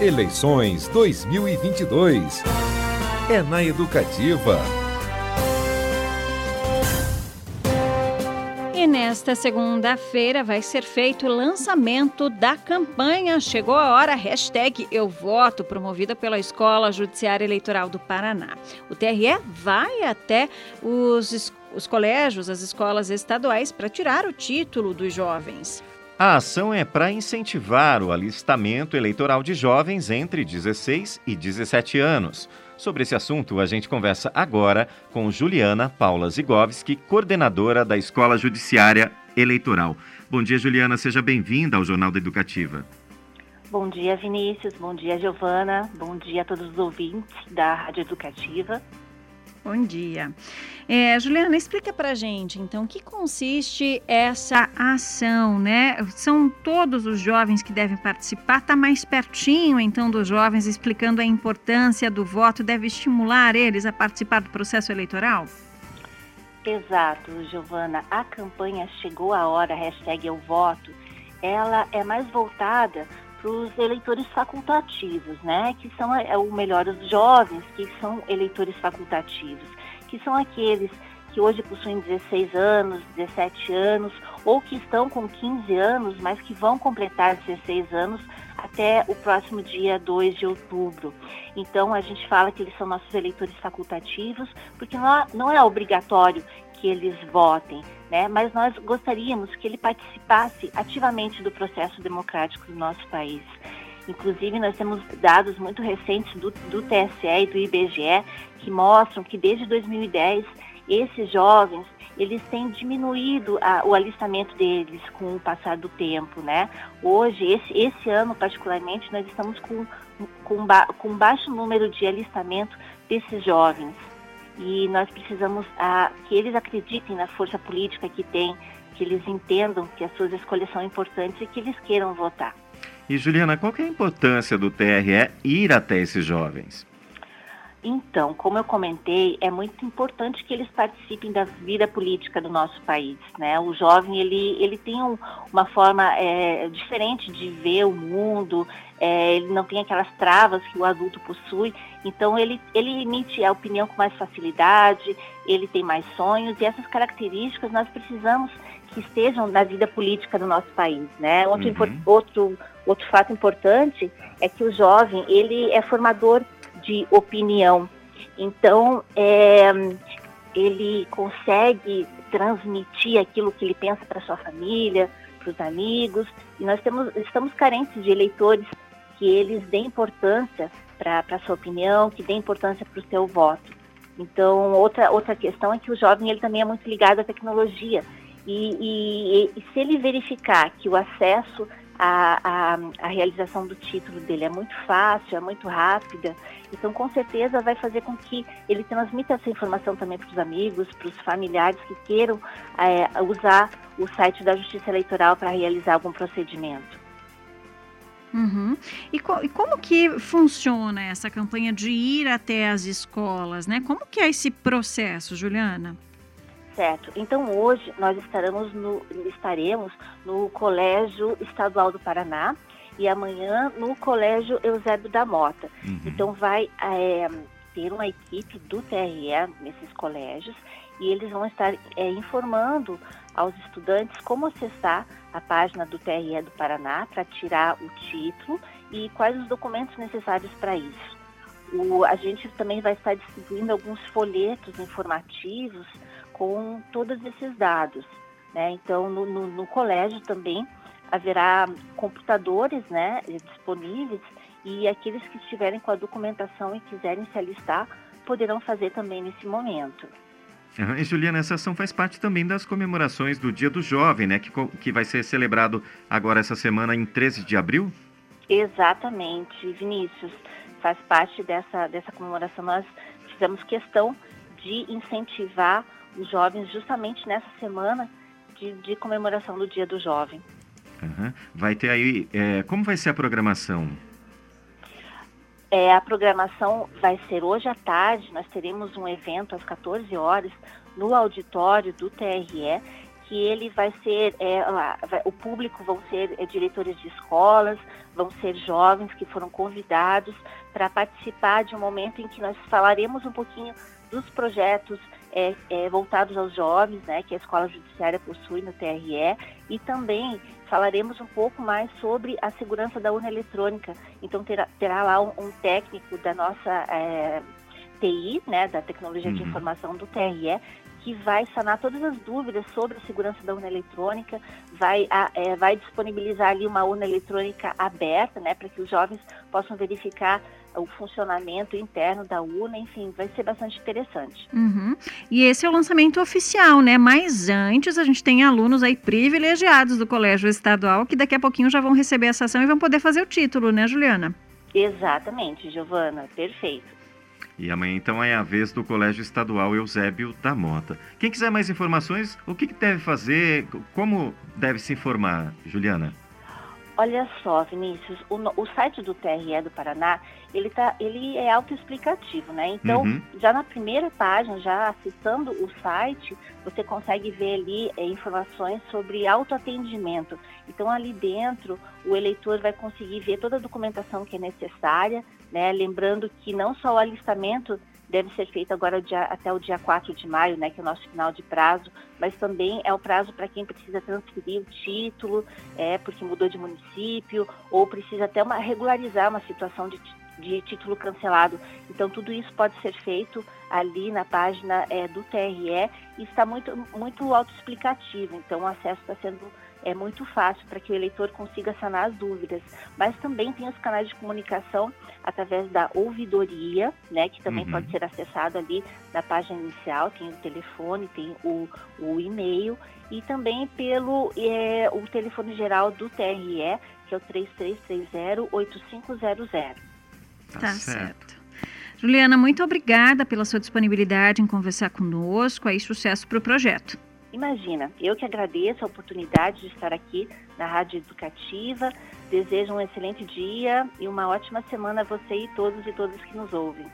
Eleições 2022. É na Educativa. E nesta segunda-feira vai ser feito o lançamento da campanha Chegou a Hora, hashtag Eu Voto, promovida pela Escola Judiciária Eleitoral do Paraná. O TRE vai até os, os colégios, as escolas estaduais, para tirar o título dos jovens. A ação é para incentivar o alistamento eleitoral de jovens entre 16 e 17 anos. Sobre esse assunto, a gente conversa agora com Juliana Paula Zigovski, coordenadora da Escola Judiciária Eleitoral. Bom dia, Juliana, seja bem-vinda ao Jornal da Educativa. Bom dia, Vinícius. Bom dia, Giovana. Bom dia a todos os ouvintes da Rádio Educativa. Bom dia. É, Juliana, explica para gente, então, que consiste essa ação, né? São todos os jovens que devem participar, está mais pertinho, então, dos jovens, explicando a importância do voto, deve estimular eles a participar do processo eleitoral? Exato, Giovana. A campanha Chegou a Hora, hashtag Eu Voto, ela é mais voltada para os eleitores facultativos, né? Que são é, o melhor os jovens, que são eleitores facultativos, que são aqueles que hoje possuem 16 anos, 17 anos, ou que estão com 15 anos, mas que vão completar 16 anos até o próximo dia 2 de outubro. Então, a gente fala que eles são nossos eleitores facultativos, porque não, não é obrigatório que eles votem, né? mas nós gostaríamos que ele participasse ativamente do processo democrático do nosso país. Inclusive, nós temos dados muito recentes do, do TSE e do IBGE que mostram que desde 2010 esses jovens eles têm diminuído a, o alistamento deles com o passar do tempo, né? Hoje, esse, esse ano particularmente, nós estamos com, com, ba, com baixo número de alistamento desses jovens e nós precisamos ah, que eles acreditem na força política que tem, que eles entendam que as suas escolhas são importantes e que eles queiram votar. E Juliana, qual é a importância do TRE ir até esses jovens? Então, como eu comentei, é muito importante que eles participem da vida política do nosso país. Né? O jovem ele, ele tem um, uma forma é, diferente de ver o mundo, é, ele não tem aquelas travas que o adulto possui, então ele, ele emite a opinião com mais facilidade, ele tem mais sonhos e essas características nós precisamos que estejam na vida política do nosso país. Né? Outro, uhum. outro, outro fato importante é que o jovem ele é formador de opinião. Então, é, ele consegue transmitir aquilo que ele pensa para sua família, para os amigos, e nós temos, estamos carentes de eleitores que eles deem importância para a sua opinião, que deem importância para o seu voto. Então, outra, outra questão é que o jovem ele também é muito ligado à tecnologia. E, e, e se ele verificar que o acesso a, a, a, realização do título dele é muito fácil, é muito rápida, então com certeza vai fazer com que ele transmita essa informação também para os amigos, para os familiares que queiram é, usar o site da Justiça Eleitoral para realizar algum procedimento. Uhum. E, co e, como que funciona essa campanha de ir até as escolas, né? Como que é esse processo, Juliana? Certo. Então hoje nós estaremos no, estaremos no Colégio Estadual do Paraná e amanhã no Colégio Eusébio da Mota. Uhum. Então vai é, ter uma equipe do TRE nesses colégios e eles vão estar é, informando aos estudantes como acessar a página do TRE do Paraná para tirar o título e quais os documentos necessários para isso. O, a gente também vai estar distribuindo alguns folhetos informativos com todos esses dados. Né? Então, no, no, no, colégio também haverá computadores né, disponíveis e aqueles que estiverem com a documentação e quiserem se alistar poderão fazer também nesse momento. Uhum. E Juliana, essa ação faz parte também das comemorações do Dia do Jovem, né? Que, que vai ser celebrado agora essa semana em 13 de abril? Exatamente, Vinícius. Faz parte dessa, dessa comemoração. Nós fizemos questão de incentivar os jovens justamente nessa semana de, de comemoração do Dia do Jovem. Uhum. Vai ter aí, é, como vai ser a programação? É, a programação vai ser hoje à tarde, nós teremos um evento às 14 horas no auditório do TRE, que ele vai ser, é, o público vão ser é, diretores de escolas, vão ser jovens que foram convidados para participar de um momento em que nós falaremos um pouquinho dos projetos é, é, voltados aos jovens, né, que a Escola Judiciária possui no TRE, e também falaremos um pouco mais sobre a segurança da urna eletrônica. Então terá, terá lá um, um, técnico da nossa é, TI, né, da Tecnologia uhum. de Informação do TRE, que vai sanar todas as dúvidas sobre a segurança da urna eletrônica, vai, é, vai disponibilizar ali uma urna eletrônica aberta, né, para que os jovens possam verificar o funcionamento interno da urna, enfim, vai ser bastante interessante. Uhum. E esse é o lançamento oficial, né? Mas antes a gente tem alunos aí privilegiados do Colégio Estadual que daqui a pouquinho já vão receber essa ação e vão poder fazer o título, né, Juliana? Exatamente, Giovana, perfeito. E amanhã então é a vez do Colégio Estadual Eusébio da Mota. Quem quiser mais informações, o que, deve fazer, como deve se informar, Juliana? Olha só, Vinícius, o, o, site do TRE do Paraná, ele, tá, ele é autoexplicativo, né? Então, uhum. já na primeira página, já acessando o site, você consegue ver ali é, informações sobre autoatendimento. Então, ali dentro, o eleitor vai conseguir ver toda a documentação que é necessária, né? Lembrando que não só o alistamento deve ser feito agora dia, até o dia 4 de maio, né, que é o nosso final de prazo, mas também é o prazo para quem precisa transferir o título, é, porque mudou de município, ou precisa até uma, regularizar uma situação de, de título cancelado. Então, tudo isso pode ser feito ali na página é, do TRE e está muito, muito autoexplicativo. Então, o acesso está sendo é muito fácil para que o eleitor consiga sanar as dúvidas. Mas também tem os canais de comunicação através da ouvidoria, né, que também uhum. pode ser acessado ali na página inicial, tem o telefone, tem o, o e-mail e também pelo é, o telefone geral do TRE, que é o 3330-8500. Tá, tá certo. Juliana, muito obrigada pela sua disponibilidade em conversar conosco. Aí, sucesso para o projeto. Imagina, eu que agradeço a oportunidade de estar aqui na Rádio Educativa. Desejo um excelente dia e uma ótima semana a você e todos e todas que nos ouvem.